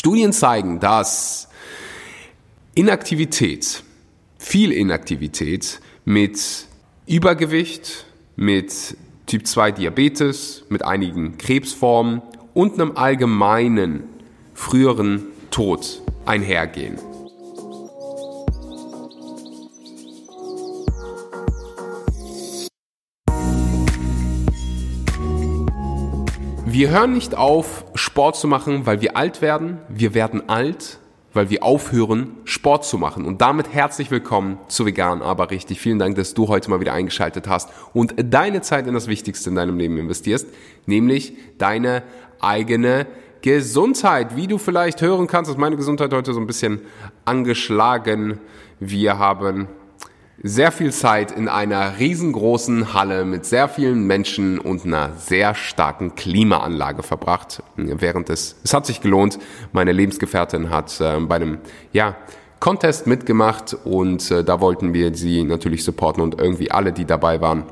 Studien zeigen, dass Inaktivität, viel Inaktivität mit Übergewicht, mit Typ 2 Diabetes, mit einigen Krebsformen und einem allgemeinen früheren Tod einhergehen. Wir hören nicht auf, Sport zu machen, weil wir alt werden. Wir werden alt, weil wir aufhören, Sport zu machen. Und damit herzlich willkommen zu Vegan, aber richtig. Vielen Dank, dass du heute mal wieder eingeschaltet hast und deine Zeit in das Wichtigste in deinem Leben investierst, nämlich deine eigene Gesundheit. Wie du vielleicht hören kannst, ist meine Gesundheit heute so ein bisschen angeschlagen. Wir haben sehr viel Zeit in einer riesengroßen Halle mit sehr vielen Menschen und einer sehr starken Klimaanlage verbracht. Während es, es hat sich gelohnt. Meine Lebensgefährtin hat äh, bei einem, ja, Contest mitgemacht und äh, da wollten wir sie natürlich supporten und irgendwie alle, die dabei waren,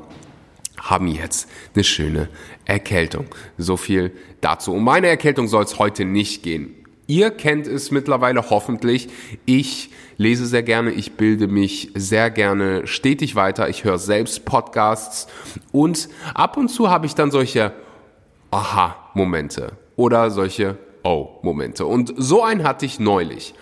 haben jetzt eine schöne Erkältung. So viel dazu. Um meine Erkältung soll es heute nicht gehen. Ihr kennt es mittlerweile hoffentlich. Ich lese sehr gerne, ich bilde mich sehr gerne stetig weiter, ich höre selbst Podcasts und ab und zu habe ich dann solche Aha-Momente oder solche Oh-Momente. Und so einen hatte ich neulich.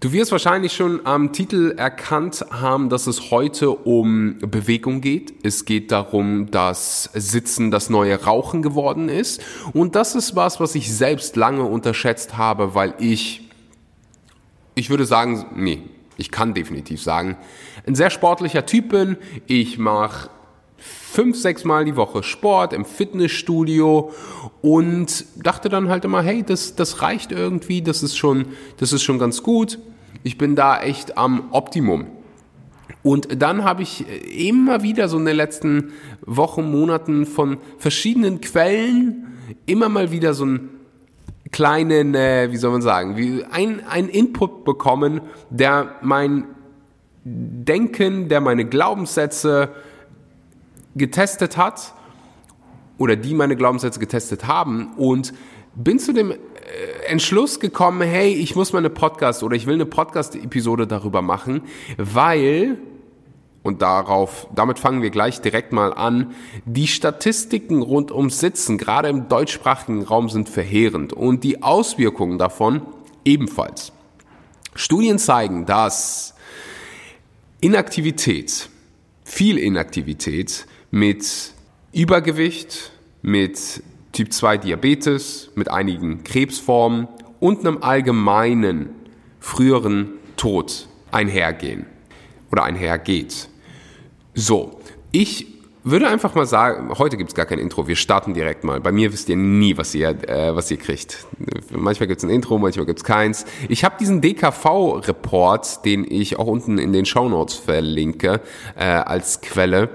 Du wirst wahrscheinlich schon am Titel erkannt haben, dass es heute um Bewegung geht. Es geht darum, dass Sitzen das neue Rauchen geworden ist. Und das ist was, was ich selbst lange unterschätzt habe, weil ich ich würde sagen, nee, ich kann definitiv sagen, ein sehr sportlicher Typ bin. Ich mache fünf, sechs Mal die Woche Sport im Fitnessstudio und dachte dann halt immer, hey, das, das reicht irgendwie, das ist schon, das ist schon ganz gut. Ich bin da echt am Optimum. Und dann habe ich immer wieder so in den letzten Wochen, Monaten von verschiedenen Quellen immer mal wieder so ein kleinen, äh, wie soll man sagen, wie ein, ein Input bekommen, der mein Denken, der meine Glaubenssätze getestet hat oder die meine Glaubenssätze getestet haben und bin zu dem äh, Entschluss gekommen, hey, ich muss mal eine Podcast oder ich will eine Podcast-Episode darüber machen, weil und darauf, damit fangen wir gleich direkt mal an. Die Statistiken rund ums Sitzen, gerade im deutschsprachigen Raum, sind verheerend und die Auswirkungen davon ebenfalls. Studien zeigen, dass Inaktivität, viel Inaktivität mit Übergewicht, mit Typ 2 Diabetes, mit einigen Krebsformen und einem allgemeinen früheren Tod einhergehen oder einhergeht. So, ich würde einfach mal sagen, heute gibt's gar kein Intro, wir starten direkt mal. Bei mir wisst ihr nie, was ihr, äh, was ihr kriegt. Manchmal gibt's ein Intro, manchmal gibt's keins. Ich habe diesen DKV-Report, den ich auch unten in den Show Notes verlinke, äh, als Quelle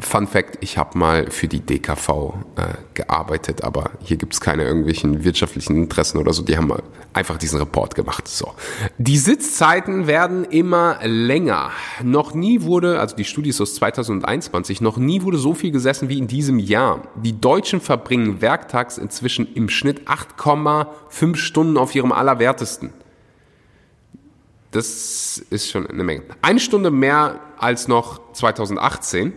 Fun Fact, ich habe mal für die DKV äh, gearbeitet, aber hier gibt es keine irgendwelchen wirtschaftlichen Interessen oder so. Die haben mal einfach diesen Report gemacht. So. Die Sitzzeiten werden immer länger. Noch nie wurde, also die Studie ist aus 2021, noch nie wurde so viel gesessen wie in diesem Jahr. Die Deutschen verbringen werktags inzwischen im Schnitt 8,5 Stunden auf ihrem Allerwertesten. Das ist schon eine Menge. Eine Stunde mehr als noch 2018.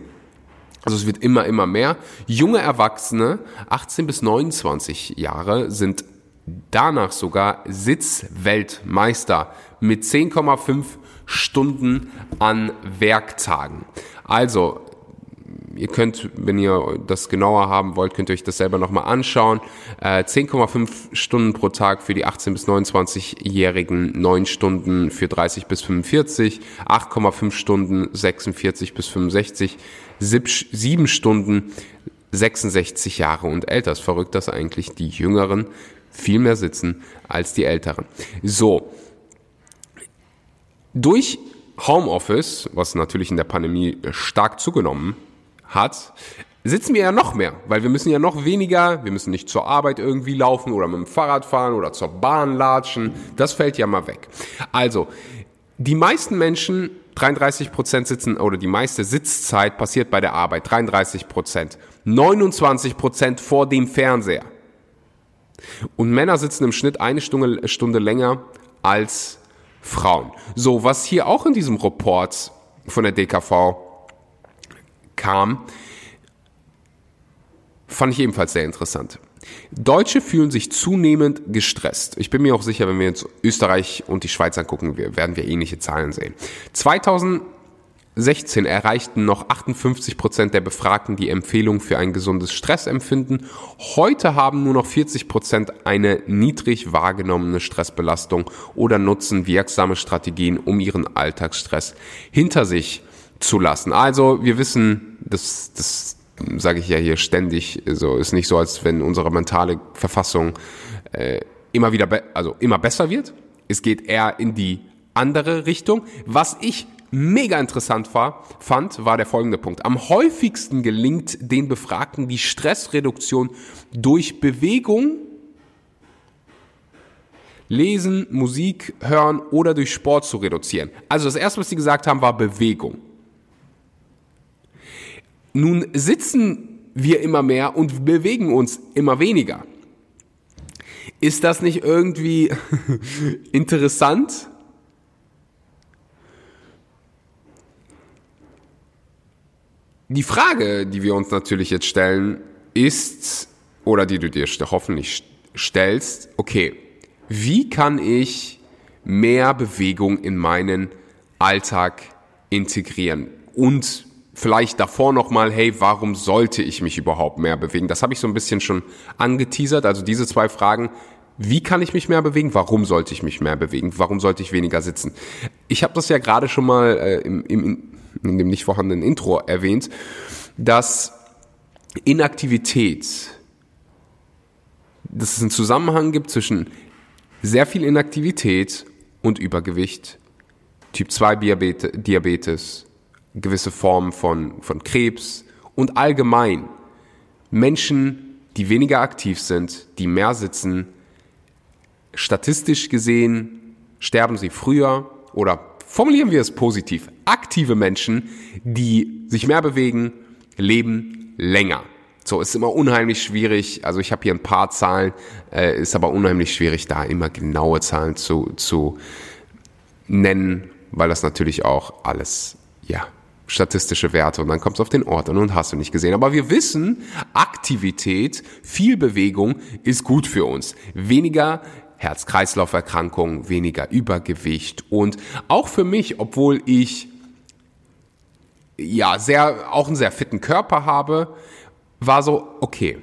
Also es wird immer, immer mehr. Junge Erwachsene, 18 bis 29 Jahre, sind danach sogar Sitzweltmeister mit 10,5 Stunden an Werktagen. Also ihr könnt, wenn ihr das genauer haben wollt, könnt ihr euch das selber nochmal anschauen. Äh, 10,5 Stunden pro Tag für die 18- bis 29-Jährigen, 9 Stunden für 30 bis 45, 8,5 Stunden 46 bis 65, 7 Stunden 66 Jahre und älter. Ist verrückt, dass eigentlich die Jüngeren viel mehr sitzen als die Älteren. So. Durch Homeoffice, was natürlich in der Pandemie stark zugenommen hat, sitzen wir ja noch mehr, weil wir müssen ja noch weniger, wir müssen nicht zur Arbeit irgendwie laufen oder mit dem Fahrrad fahren oder zur Bahn latschen. Das fällt ja mal weg. Also, die meisten Menschen, 33 Prozent sitzen oder die meiste Sitzzeit passiert bei der Arbeit, 33 Prozent. 29 Prozent vor dem Fernseher. Und Männer sitzen im Schnitt eine Stunde, Stunde länger als Frauen. So, was hier auch in diesem Report von der DKV kam, fand ich ebenfalls sehr interessant. Deutsche fühlen sich zunehmend gestresst. Ich bin mir auch sicher, wenn wir jetzt Österreich und die Schweiz angucken, werden wir ähnliche Zahlen sehen. 2016 erreichten noch 58 Prozent der Befragten die Empfehlung für ein gesundes Stressempfinden. Heute haben nur noch 40 Prozent eine niedrig wahrgenommene Stressbelastung oder nutzen wirksame Strategien, um ihren Alltagsstress hinter sich zu lassen. Also wir wissen, dass das sage ich ja hier ständig, so ist nicht so, als wenn unsere mentale Verfassung äh, immer wieder, also immer besser wird. Es geht eher in die andere Richtung. Was ich mega interessant war, fand, war der folgende Punkt. Am häufigsten gelingt den Befragten die Stressreduktion durch Bewegung, Lesen, Musik hören oder durch Sport zu reduzieren. Also das erste, was sie gesagt haben, war Bewegung. Nun sitzen wir immer mehr und bewegen uns immer weniger. Ist das nicht irgendwie interessant? Die Frage, die wir uns natürlich jetzt stellen, ist, oder die du dir hoffentlich stellst, okay, wie kann ich mehr Bewegung in meinen Alltag integrieren und vielleicht davor nochmal, hey, warum sollte ich mich überhaupt mehr bewegen? Das habe ich so ein bisschen schon angeteasert. Also diese zwei Fragen. Wie kann ich mich mehr bewegen? Warum sollte ich mich mehr bewegen? Warum sollte ich weniger sitzen? Ich habe das ja gerade schon mal äh, im, im, in dem nicht vorhandenen Intro erwähnt, dass Inaktivität, dass es einen Zusammenhang gibt zwischen sehr viel Inaktivität und Übergewicht, Typ 2 Diabetes, gewisse Formen von, von Krebs und allgemein Menschen, die weniger aktiv sind, die mehr sitzen, statistisch gesehen sterben sie früher oder formulieren wir es positiv, aktive Menschen, die sich mehr bewegen, leben länger. So, ist immer unheimlich schwierig. Also ich habe hier ein paar Zahlen, äh, ist aber unheimlich schwierig, da immer genaue Zahlen zu, zu nennen, weil das natürlich auch alles, ja, statistische Werte und dann kommt es auf den Ort an und hast du nicht gesehen. Aber wir wissen, Aktivität, viel Bewegung ist gut für uns. Weniger Herz-Kreislauf-Erkrankungen, weniger Übergewicht und auch für mich, obwohl ich ja sehr auch einen sehr fitten Körper habe, war so okay.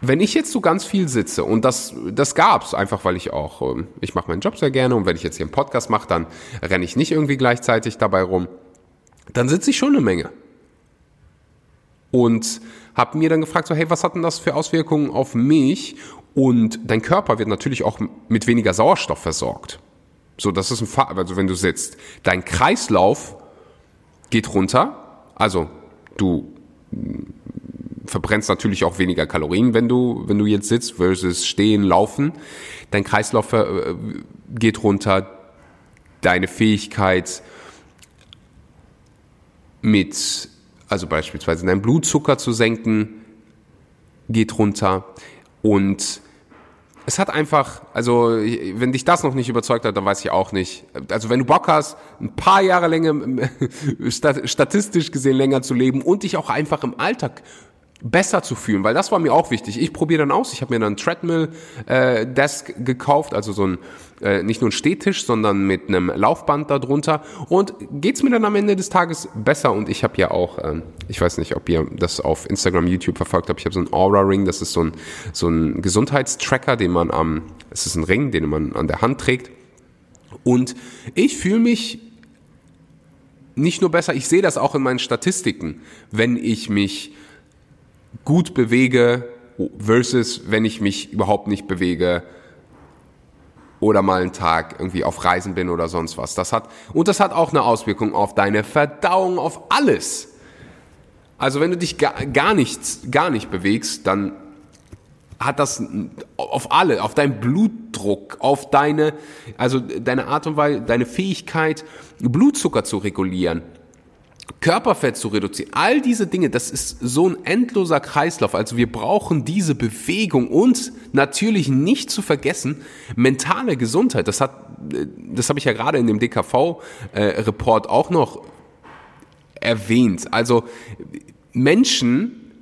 Wenn ich jetzt so ganz viel sitze und das das gab's einfach, weil ich auch ähm, ich mache meinen Job sehr gerne und wenn ich jetzt hier einen Podcast mache, dann renne ich nicht irgendwie gleichzeitig dabei rum dann sitze ich schon eine Menge. Und habe mir dann gefragt, so, hey, was hat denn das für Auswirkungen auf mich? Und dein Körper wird natürlich auch mit weniger Sauerstoff versorgt. So, das ist ein Fall, also wenn du sitzt. Dein Kreislauf geht runter, also du verbrennst natürlich auch weniger Kalorien, wenn du, wenn du jetzt sitzt, versus stehen, laufen. Dein Kreislauf äh, geht runter, deine Fähigkeit, mit, also beispielsweise deinen Blutzucker zu senken, geht runter. Und es hat einfach, also wenn dich das noch nicht überzeugt hat, dann weiß ich auch nicht. Also wenn du Bock hast, ein paar Jahre länger, statistisch gesehen länger zu leben und dich auch einfach im Alltag besser zu fühlen, weil das war mir auch wichtig. Ich probiere dann aus. Ich habe mir dann ein Treadmill äh, gekauft, also so ein äh, nicht nur ein Stehtisch, sondern mit einem Laufband darunter. Und geht's mir dann am Ende des Tages besser? Und ich habe ja auch, ähm, ich weiß nicht, ob ihr das auf Instagram, YouTube verfolgt habt. Ich habe so ein Aura Ring. Das ist so ein so ein Gesundheitstracker, den man am, es ist ein Ring, den man an der Hand trägt. Und ich fühle mich nicht nur besser, ich sehe das auch in meinen Statistiken, wenn ich mich gut bewege versus wenn ich mich überhaupt nicht bewege oder mal einen Tag irgendwie auf Reisen bin oder sonst was. Das hat, und das hat auch eine Auswirkung auf deine Verdauung, auf alles. Also wenn du dich gar, gar nichts, gar nicht bewegst, dann hat das auf alle, auf deinen Blutdruck, auf deine, also deine Art und Weise, deine Fähigkeit, Blutzucker zu regulieren, Körperfett zu reduzieren. All diese Dinge, das ist so ein endloser Kreislauf. Also wir brauchen diese Bewegung und natürlich nicht zu vergessen, mentale Gesundheit. Das hat, das habe ich ja gerade in dem DKV-Report äh, auch noch erwähnt. Also Menschen,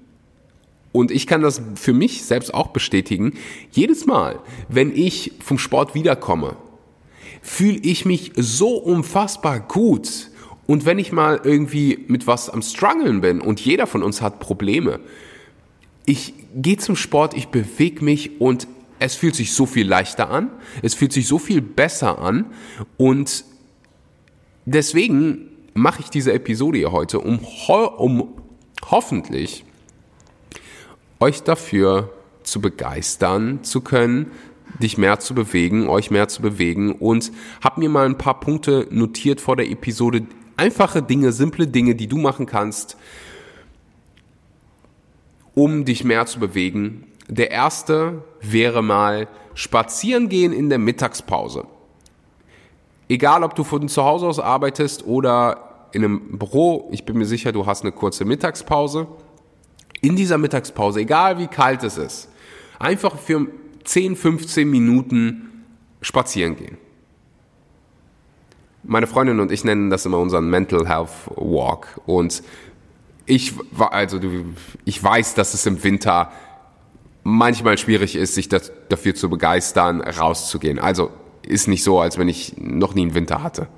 und ich kann das für mich selbst auch bestätigen, jedes Mal, wenn ich vom Sport wiederkomme, fühle ich mich so unfassbar gut und wenn ich mal irgendwie mit was am struggeln bin und jeder von uns hat Probleme, ich gehe zum Sport, ich bewege mich und es fühlt sich so viel leichter an, es fühlt sich so viel besser an und deswegen mache ich diese Episode hier heute, um, ho um hoffentlich euch dafür zu begeistern zu können, dich mehr zu bewegen, euch mehr zu bewegen und habe mir mal ein paar Punkte notiert vor der Episode, Einfache Dinge, simple Dinge, die du machen kannst, um dich mehr zu bewegen. Der erste wäre mal spazieren gehen in der Mittagspause. Egal, ob du von zu Hause aus arbeitest oder in einem Büro, ich bin mir sicher, du hast eine kurze Mittagspause. In dieser Mittagspause, egal wie kalt es ist, einfach für 10, 15 Minuten spazieren gehen meine Freundin und ich nennen das immer unseren Mental Health Walk. Und ich, also ich weiß, dass es im Winter manchmal schwierig ist, sich das, dafür zu begeistern, rauszugehen. Also ist nicht so, als wenn ich noch nie einen Winter hatte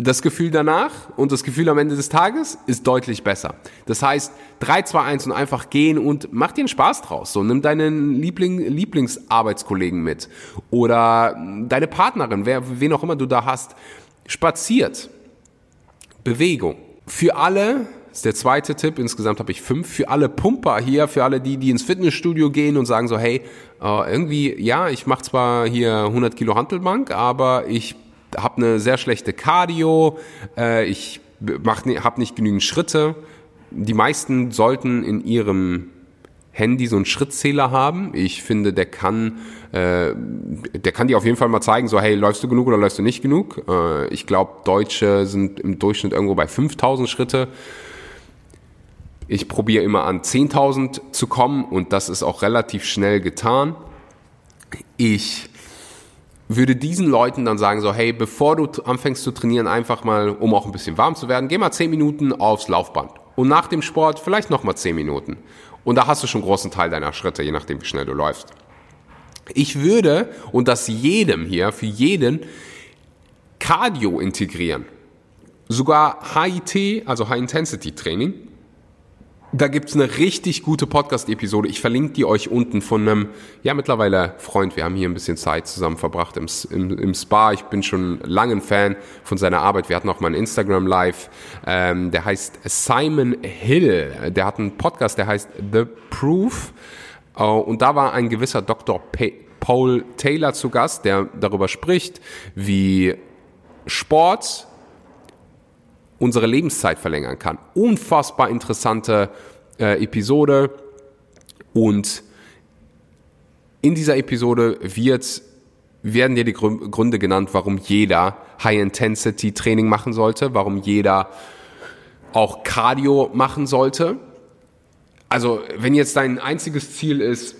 das Gefühl danach und das Gefühl am Ende des Tages ist deutlich besser. Das heißt, 3, 2, 1 und einfach gehen und mach dir einen Spaß draus. So, nimm deinen Liebling, Lieblingsarbeitskollegen mit oder deine Partnerin, wer, wen auch immer du da hast, spaziert. Bewegung. Für alle, ist der zweite Tipp, insgesamt habe ich fünf, für alle Pumper hier, für alle die, die ins Fitnessstudio gehen und sagen so, hey, äh, irgendwie, ja, ich mache zwar hier 100 Kilo Hantelbank, aber ich habe eine sehr schlechte Cardio, äh, ich habe nicht genügend Schritte. Die meisten sollten in ihrem Handy so einen Schrittzähler haben. Ich finde, der kann, äh, der kann dir auf jeden Fall mal zeigen, so hey, läufst du genug oder läufst du nicht genug? Äh, ich glaube, Deutsche sind im Durchschnitt irgendwo bei 5000 Schritte. Ich probiere immer an 10.000 zu kommen und das ist auch relativ schnell getan. Ich würde diesen Leuten dann sagen, so, hey, bevor du anfängst zu trainieren, einfach mal, um auch ein bisschen warm zu werden, geh mal 10 Minuten aufs Laufband. Und nach dem Sport vielleicht nochmal 10 Minuten. Und da hast du schon einen großen Teil deiner Schritte, je nachdem, wie schnell du läufst. Ich würde, und das jedem hier, für jeden, Cardio integrieren. Sogar HIT, also High Intensity Training, da gibt's eine richtig gute Podcast-Episode. Ich verlinke die euch unten von einem, ja mittlerweile Freund. Wir haben hier ein bisschen Zeit zusammen verbracht im, im, im Spa. Ich bin schon lange ein Fan von seiner Arbeit. Wir hatten auch mal ein Instagram Live. Ähm, der heißt Simon Hill. Der hat einen Podcast, der heißt The Proof. Uh, und da war ein gewisser Dr. Pa Paul Taylor zu Gast, der darüber spricht, wie Sport unsere Lebenszeit verlängern kann. Unfassbar interessante äh, Episode und in dieser Episode wird, werden dir die Gründe genannt, warum jeder High-Intensity-Training machen sollte, warum jeder auch Cardio machen sollte. Also wenn jetzt dein einziges Ziel ist,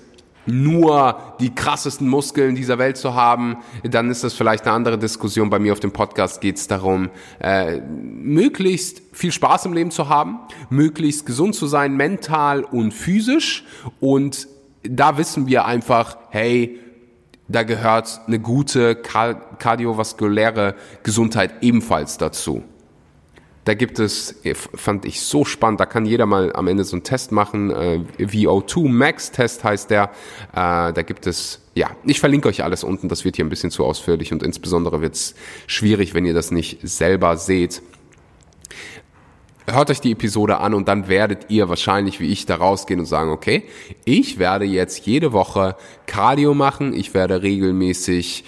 nur die krassesten Muskeln dieser Welt zu haben, dann ist das vielleicht eine andere Diskussion. Bei mir auf dem Podcast geht es darum, äh, möglichst viel Spaß im Leben zu haben, möglichst gesund zu sein, mental und physisch. Und da wissen wir einfach, hey, da gehört eine gute kardiovaskuläre Gesundheit ebenfalls dazu. Da gibt es, äh, fand ich so spannend, da kann jeder mal am Ende so einen Test machen. Äh, VO2 Max Test heißt der. Äh, da gibt es, ja, ich verlinke euch alles unten, das wird hier ein bisschen zu ausführlich und insbesondere wird es schwierig, wenn ihr das nicht selber seht. Hört euch die Episode an und dann werdet ihr wahrscheinlich wie ich da rausgehen und sagen, okay, ich werde jetzt jede Woche Cardio machen, ich werde regelmäßig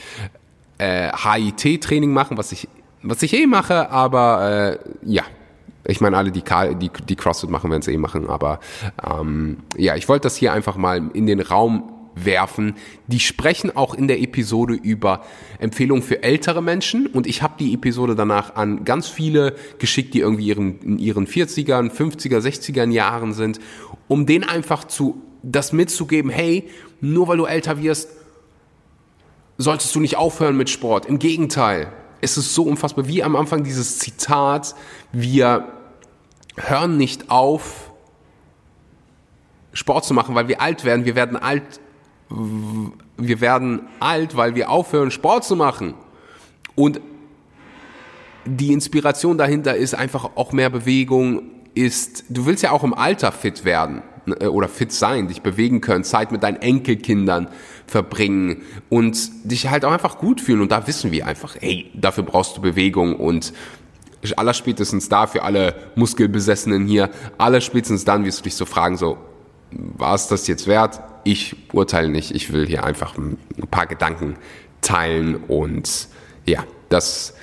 äh, HIT-Training machen, was ich was ich eh mache, aber äh, ja, ich meine, alle, die, die, die CrossFit machen, werden es eh machen, aber ähm, ja, ich wollte das hier einfach mal in den Raum werfen. Die sprechen auch in der Episode über Empfehlungen für ältere Menschen und ich habe die Episode danach an ganz viele geschickt, die irgendwie ihren, in ihren 40ern, 50er, 60er Jahren sind, um denen einfach zu das mitzugeben, hey, nur weil du älter wirst, solltest du nicht aufhören mit Sport. Im Gegenteil, es ist so unfassbar, wie am Anfang dieses Zitat, wir hören nicht auf, Sport zu machen, weil wir alt werden. Wir werden alt, wir werden alt, weil wir aufhören, Sport zu machen. Und die Inspiration dahinter ist einfach auch mehr Bewegung, ist, du willst ja auch im Alter fit werden äh, oder fit sein, dich bewegen können, Zeit mit deinen Enkelkindern verbringen und dich halt auch einfach gut fühlen. Und da wissen wir einfach, hey, dafür brauchst du Bewegung und allerspätestens da für alle Muskelbesessenen hier, allerspätestens dann wirst du dich so fragen, so, war es das jetzt wert? Ich urteile nicht, ich will hier einfach ein paar Gedanken teilen und ja, das,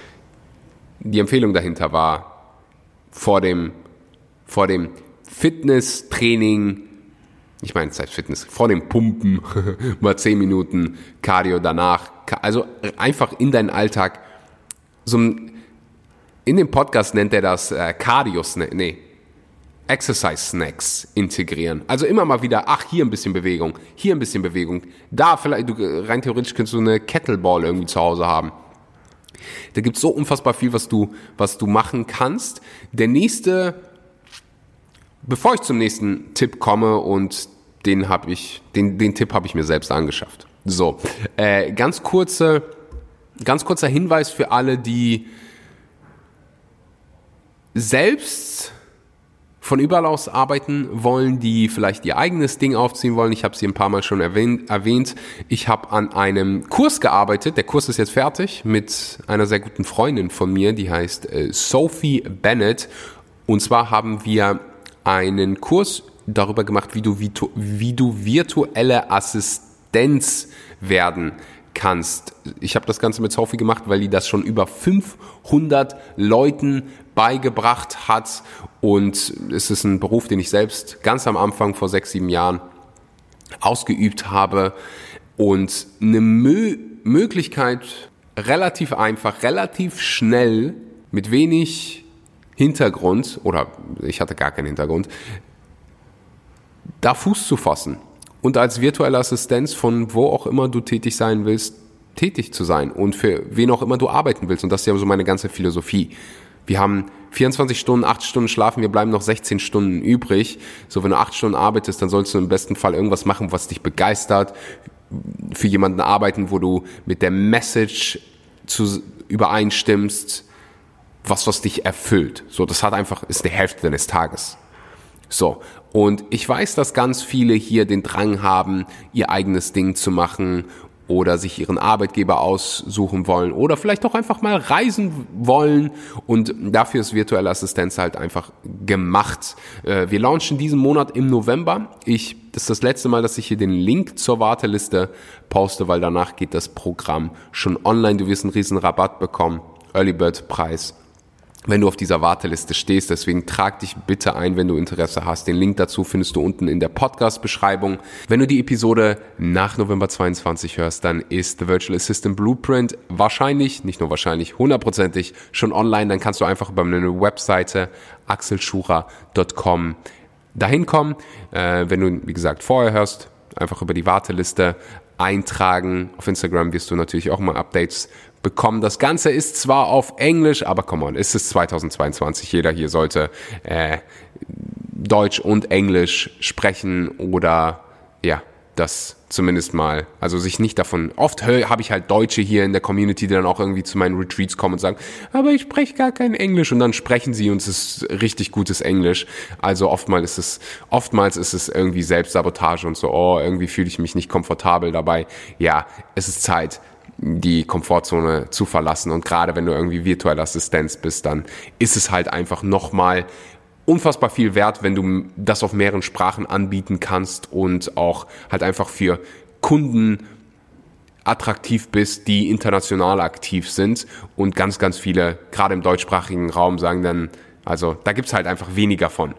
die Empfehlung dahinter war, vor dem, vor dem Fitnesstraining ich meine, Zeit Fitness, vor dem Pumpen, mal 10 Minuten Cardio danach. Also einfach in deinen Alltag. So ein, in dem Podcast nennt er das äh, Cardio, nee, Exercise Snacks integrieren. Also immer mal wieder, ach, hier ein bisschen Bewegung, hier ein bisschen Bewegung. Da vielleicht, du, rein theoretisch könntest du eine Kettleball irgendwie zu Hause haben. Da gibt's so unfassbar viel, was du, was du machen kannst. Der nächste Bevor ich zum nächsten Tipp komme und den habe ich, den, den Tipp habe ich mir selbst angeschafft. So, äh, ganz kurze, ganz kurzer Hinweis für alle, die selbst von überall aus arbeiten wollen, die vielleicht ihr eigenes Ding aufziehen wollen. Ich habe sie ein paar Mal schon erwähnt. Ich habe an einem Kurs gearbeitet. Der Kurs ist jetzt fertig mit einer sehr guten Freundin von mir, die heißt äh, Sophie Bennett. Und zwar haben wir einen Kurs darüber gemacht, wie du, wie du virtuelle Assistenz werden kannst. Ich habe das Ganze mit Sophie gemacht, weil die das schon über 500 Leuten beigebracht hat und es ist ein Beruf, den ich selbst ganz am Anfang vor sechs, sieben Jahren ausgeübt habe und eine Mö Möglichkeit relativ einfach, relativ schnell mit wenig Hintergrund, oder ich hatte gar keinen Hintergrund, da Fuß zu fassen und als virtuelle Assistenz von wo auch immer du tätig sein willst, tätig zu sein und für wen auch immer du arbeiten willst. Und das ist ja so meine ganze Philosophie. Wir haben 24 Stunden, 8 Stunden schlafen, wir bleiben noch 16 Stunden übrig. So, wenn du 8 Stunden arbeitest, dann sollst du im besten Fall irgendwas machen, was dich begeistert, für jemanden arbeiten, wo du mit der Message zu, übereinstimmst, was, was dich erfüllt. So, das hat einfach, ist die Hälfte deines Tages. So. Und ich weiß, dass ganz viele hier den Drang haben, ihr eigenes Ding zu machen oder sich ihren Arbeitgeber aussuchen wollen oder vielleicht auch einfach mal reisen wollen und dafür ist virtuelle Assistenz halt einfach gemacht. Äh, wir launchen diesen Monat im November. Ich, das ist das letzte Mal, dass ich hier den Link zur Warteliste poste, weil danach geht das Programm schon online. Du wirst einen riesen Rabatt bekommen. Early Bird Preis wenn du auf dieser Warteliste stehst. Deswegen trag dich bitte ein, wenn du Interesse hast. Den Link dazu findest du unten in der Podcast-Beschreibung. Wenn du die Episode nach November 22 hörst, dann ist The Virtual Assistant Blueprint wahrscheinlich, nicht nur wahrscheinlich, hundertprozentig schon online. Dann kannst du einfach über meine Webseite axelschura.com dahin kommen. Äh, wenn du, wie gesagt, vorher hörst, einfach über die Warteliste eintragen. Auf Instagram wirst du natürlich auch mal Updates bekommen. Das Ganze ist zwar auf Englisch, aber come on, ist es 2022. Jeder hier sollte äh, Deutsch und Englisch sprechen oder ja, das zumindest mal, also sich nicht davon, oft habe ich halt Deutsche hier in der Community, die dann auch irgendwie zu meinen Retreats kommen und sagen, aber ich spreche gar kein Englisch und dann sprechen sie und es ist richtig gutes Englisch. Also oftmals ist es, oftmals ist es irgendwie Selbstsabotage und so, oh, irgendwie fühle ich mich nicht komfortabel dabei. Ja, es ist Zeit, die Komfortzone zu verlassen. Und gerade wenn du irgendwie virtuelle Assistenz bist, dann ist es halt einfach nochmal unfassbar viel wert, wenn du das auf mehreren Sprachen anbieten kannst und auch halt einfach für Kunden attraktiv bist, die international aktiv sind und ganz, ganz viele, gerade im deutschsprachigen Raum, sagen dann, also da gibt's halt einfach weniger von.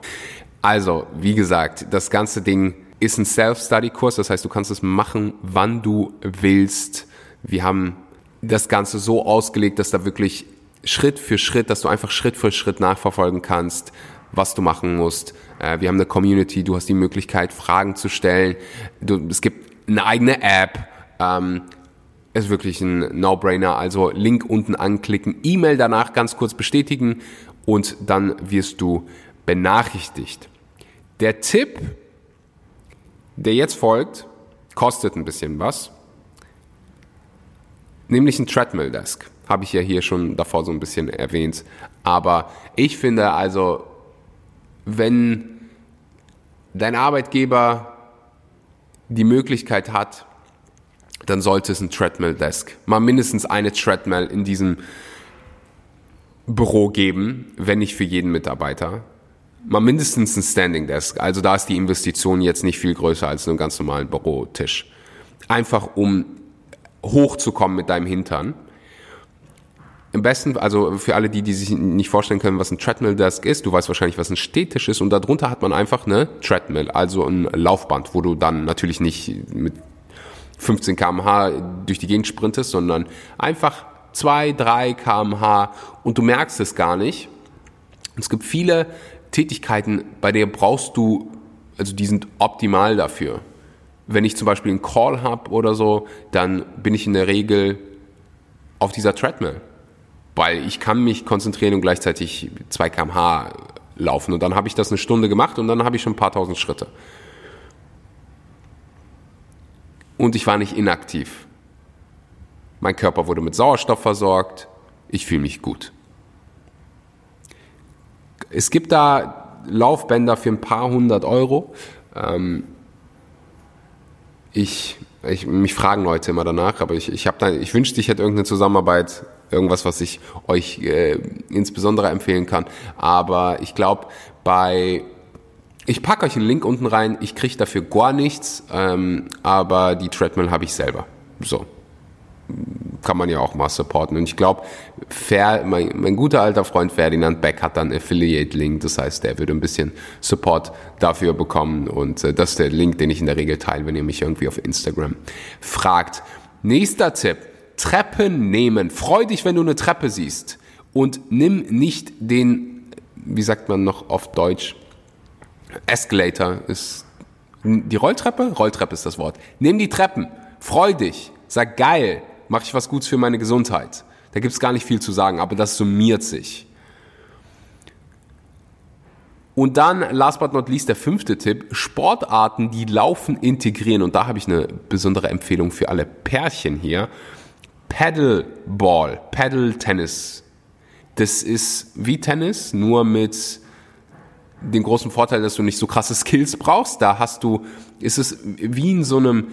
Also, wie gesagt, das ganze Ding ist ein Self-Study-Kurs, das heißt, du kannst es machen, wann du willst. Wir haben das Ganze so ausgelegt, dass da wirklich Schritt für Schritt, dass du einfach Schritt für Schritt nachverfolgen kannst, was du machen musst. Äh, wir haben eine Community, du hast die Möglichkeit, Fragen zu stellen. Du, es gibt eine eigene App. Ähm, ist wirklich ein No-Brainer. Also Link unten anklicken, E-Mail danach ganz kurz bestätigen und dann wirst du benachrichtigt. Der Tipp, der jetzt folgt, kostet ein bisschen was, nämlich ein Treadmill Desk. Habe ich ja hier schon davor so ein bisschen erwähnt. Aber ich finde also, wenn dein Arbeitgeber die Möglichkeit hat, dann sollte es ein Treadmill Desk, mal mindestens eine Treadmill in diesem Büro geben, wenn nicht für jeden Mitarbeiter. Mal mindestens ein Standing Desk. Also da ist die Investition jetzt nicht viel größer als einen ganz normalen Bürotisch. Einfach um hochzukommen mit deinem Hintern. Im besten, also für alle die, die sich nicht vorstellen können, was ein Treadmill Desk ist, du weißt wahrscheinlich, was ein Stehtisch ist und darunter hat man einfach eine Treadmill, also ein Laufband, wo du dann natürlich nicht mit 15 kmh durch die Gegend sprintest, sondern einfach 2, 3 kmh und du merkst es gar nicht. Es gibt viele Tätigkeiten, bei der brauchst du, also die sind optimal dafür. Wenn ich zum Beispiel einen Call habe oder so, dann bin ich in der Regel auf dieser Treadmill, weil ich kann mich konzentrieren und gleichzeitig 2 kmh laufen und dann habe ich das eine Stunde gemacht und dann habe ich schon ein paar tausend Schritte und ich war nicht inaktiv. Mein Körper wurde mit Sauerstoff versorgt, ich fühle mich gut. Es gibt da Laufbänder für ein paar hundert Euro. Ähm, ich, ich, mich fragen Leute immer danach, aber ich, ich, hab da, ich wünschte, ich hätte irgendeine Zusammenarbeit, irgendwas, was ich euch äh, insbesondere empfehlen kann. Aber ich glaube, bei ich packe euch einen Link unten rein. Ich kriege dafür gar nichts, ähm, aber die Treadmill habe ich selber. So. Kann man ja auch mal supporten. Und ich glaube, mein, mein guter alter Freund Ferdinand Beck hat dann Affiliate-Link. Das heißt, der würde ein bisschen Support dafür bekommen. Und äh, das ist der Link, den ich in der Regel teile, wenn ihr mich irgendwie auf Instagram fragt. Nächster Tipp. Treppen nehmen. Freu dich, wenn du eine Treppe siehst. Und nimm nicht den, wie sagt man noch auf Deutsch, Escalator ist die Rolltreppe? Rolltreppe ist das Wort. Nimm die Treppen, freu dich, sag geil, mach ich was Gutes für meine Gesundheit. Da gibt es gar nicht viel zu sagen, aber das summiert sich. Und dann, last but not least, der fünfte Tipp, Sportarten, die Laufen integrieren. Und da habe ich eine besondere Empfehlung für alle Pärchen hier. Paddleball, Paddle Tennis. Das ist wie Tennis, nur mit den großen Vorteil, dass du nicht so krasse Skills brauchst. Da hast du, ist es wie in so einem,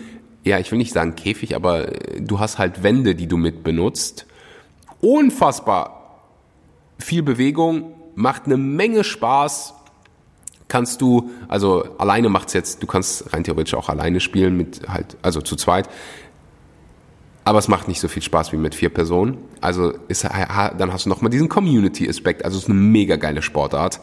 ja, ich will nicht sagen Käfig, aber du hast halt Wände, die du mit benutzt. Unfassbar viel Bewegung, macht eine Menge Spaß. Kannst du, also alleine macht's jetzt, du kannst rein theoretisch auch alleine spielen mit halt, also zu zweit. Aber es macht nicht so viel Spaß wie mit vier Personen. Also ist, dann hast du nochmal diesen Community-Aspekt. Also es ist eine mega geile Sportart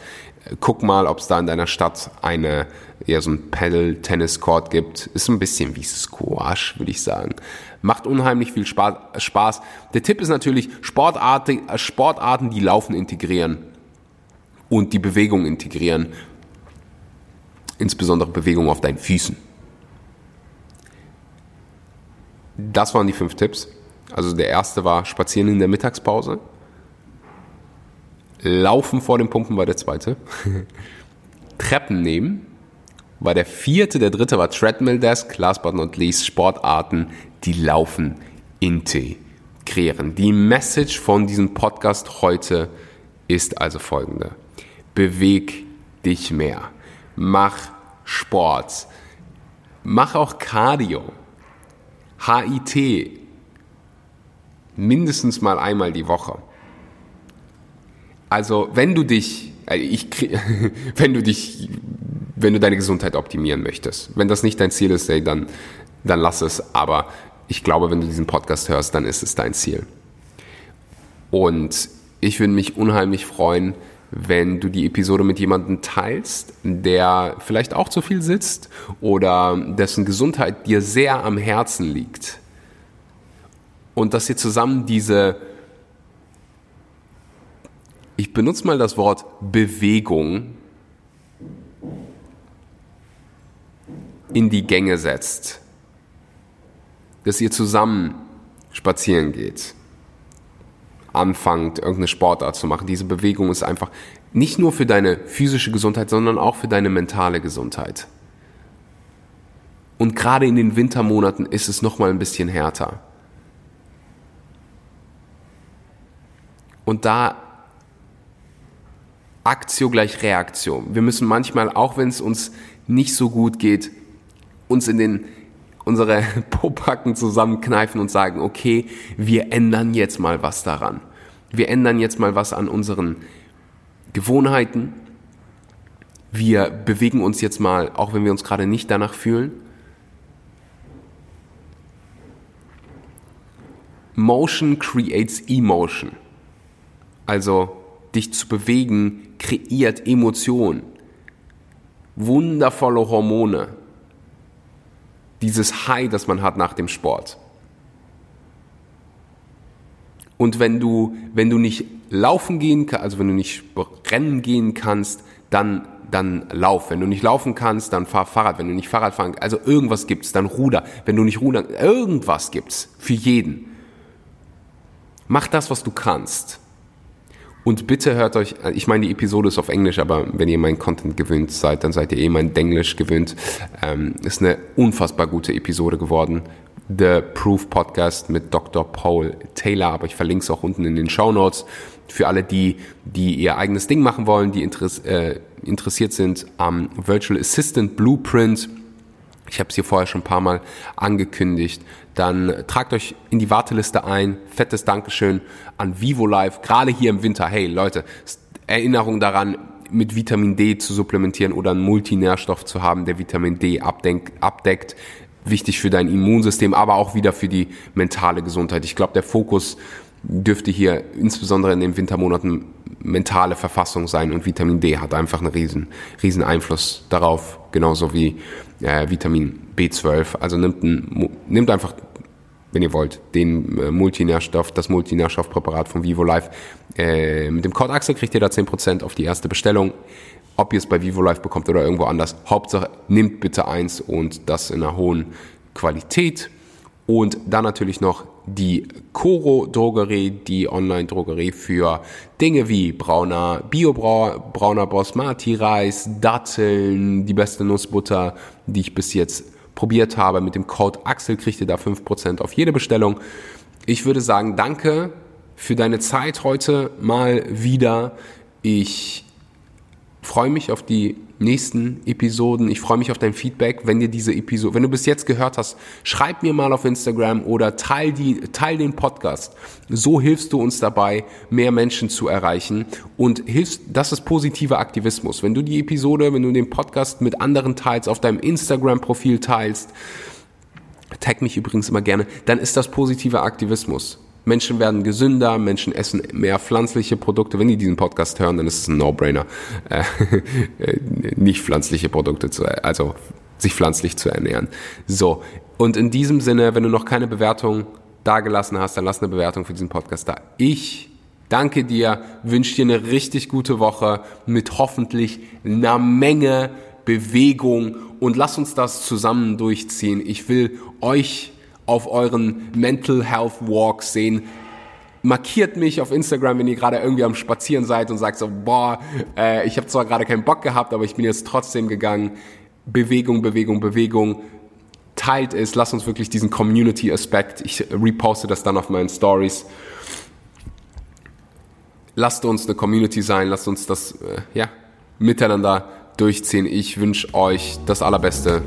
guck mal, ob es da in deiner Stadt eine eher so ein Paddle-Tennis-Court gibt. Ist ein bisschen wie Squash, würde ich sagen. Macht unheimlich viel Spaß. Der Tipp ist natürlich Sportarten, Sportarten, die Laufen integrieren und die Bewegung integrieren. Insbesondere Bewegung auf deinen Füßen. Das waren die fünf Tipps. Also der erste war Spazieren in der Mittagspause. Laufen vor dem Pumpen war der zweite. Treppen nehmen war der vierte. Der dritte war Treadmill Desk. Last but not least Sportarten, die Laufen integrieren. Die Message von diesem Podcast heute ist also folgende. Beweg dich mehr. Mach Sport. Mach auch Cardio. HIT. Mindestens mal einmal die Woche. Also wenn du dich, äh, ich, wenn du dich, wenn du deine Gesundheit optimieren möchtest, wenn das nicht dein Ziel ist, dann, dann lass es. Aber ich glaube, wenn du diesen Podcast hörst, dann ist es dein Ziel. Und ich würde mich unheimlich freuen, wenn du die Episode mit jemandem teilst, der vielleicht auch zu viel sitzt oder dessen Gesundheit dir sehr am Herzen liegt. Und dass ihr zusammen diese, ich benutze mal das Wort Bewegung, in die Gänge setzt. Dass ihr zusammen spazieren geht anfangt, irgendeine Sportart zu machen. Diese Bewegung ist einfach nicht nur für deine physische Gesundheit, sondern auch für deine mentale Gesundheit. Und gerade in den Wintermonaten ist es noch mal ein bisschen härter. Und da Aktio gleich Reaktion. Wir müssen manchmal, auch wenn es uns nicht so gut geht, uns in den unsere Popacken zusammenkneifen und sagen, okay, wir ändern jetzt mal was daran. Wir ändern jetzt mal was an unseren Gewohnheiten. Wir bewegen uns jetzt mal, auch wenn wir uns gerade nicht danach fühlen. Motion creates emotion. Also dich zu bewegen kreiert Emotion. Wundervolle Hormone dieses High, das man hat nach dem Sport. Und wenn du, wenn du nicht laufen gehen kannst, also wenn du nicht rennen gehen kannst, dann, dann lauf. Wenn du nicht laufen kannst, dann fahr Fahrrad. Wenn du nicht Fahrrad fahren, also irgendwas gibt's, dann Ruder. Wenn du nicht rudern, irgendwas gibt's für jeden. Mach das, was du kannst. Und bitte hört euch, ich meine, die Episode ist auf Englisch, aber wenn ihr meinen Content gewöhnt seid, dann seid ihr eh mein Denglisch gewöhnt. Ähm, ist eine unfassbar gute Episode geworden. The Proof Podcast mit Dr. Paul Taylor, aber ich verlinke es auch unten in den Show Notes für alle, die, die ihr eigenes Ding machen wollen, die äh, interessiert sind am Virtual Assistant Blueprint. Ich habe es hier vorher schon ein paar Mal angekündigt dann tragt euch in die Warteliste ein. Fettes Dankeschön an Vivo Life, gerade hier im Winter. Hey Leute, Erinnerung daran, mit Vitamin D zu supplementieren oder einen Multinährstoff zu haben, der Vitamin D abdeckt. Wichtig für dein Immunsystem, aber auch wieder für die mentale Gesundheit. Ich glaube, der Fokus dürfte hier insbesondere in den Wintermonaten mentale Verfassung sein und Vitamin D hat einfach einen riesen, riesen Einfluss darauf, genauso wie äh, Vitamin B12. Also nimmt, ein, nimmt einfach, wenn ihr wollt, den äh, Multinährstoff, das Multinährstoffpräparat von Vivo Life. Äh, mit dem Code Axel kriegt ihr da 10% auf die erste Bestellung. Ob ihr es bei Vivo Life bekommt oder irgendwo anders. Hauptsache, nimmt bitte eins und das in einer hohen Qualität. Und dann natürlich noch die Coro Drogerie, die Online-Drogerie für Dinge wie brauner Bio brauner Basmati Reis, Datteln, die beste Nussbutter, die ich bis jetzt probiert habe. Mit dem Code Axel kriegt ihr da 5% auf jede Bestellung. Ich würde sagen, danke für deine Zeit heute mal wieder. Ich freue mich auf die nächsten Episoden. Ich freue mich auf dein Feedback, wenn dir diese Episode, wenn du bis jetzt gehört hast, schreib mir mal auf Instagram oder teil die, teil den Podcast. So hilfst du uns dabei, mehr Menschen zu erreichen und hilfst, das ist positiver Aktivismus. Wenn du die Episode, wenn du den Podcast mit anderen teilst, auf deinem Instagram-Profil teilst, tag mich übrigens immer gerne, dann ist das positiver Aktivismus. Menschen werden gesünder, Menschen essen mehr pflanzliche Produkte. Wenn die diesen Podcast hören, dann ist es ein No-Brainer, äh, nicht pflanzliche Produkte zu, also sich pflanzlich zu ernähren. So. Und in diesem Sinne, wenn du noch keine Bewertung dagelassen hast, dann lass eine Bewertung für diesen Podcast da. Ich danke dir, wünsche dir eine richtig gute Woche mit hoffentlich einer Menge Bewegung und lass uns das zusammen durchziehen. Ich will euch auf euren Mental Health Walks sehen. Markiert mich auf Instagram, wenn ihr gerade irgendwie am Spazieren seid und sagt so, boah, äh, ich habe zwar gerade keinen Bock gehabt, aber ich bin jetzt trotzdem gegangen. Bewegung, Bewegung, Bewegung. Teilt es, lasst uns wirklich diesen Community-Aspekt. Ich reposte das dann auf meinen Stories. Lasst uns eine Community sein, lasst uns das äh, ja, miteinander durchziehen. Ich wünsche euch das Allerbeste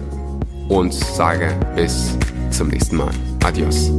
und sage bis zum nächsten Mal. Adios.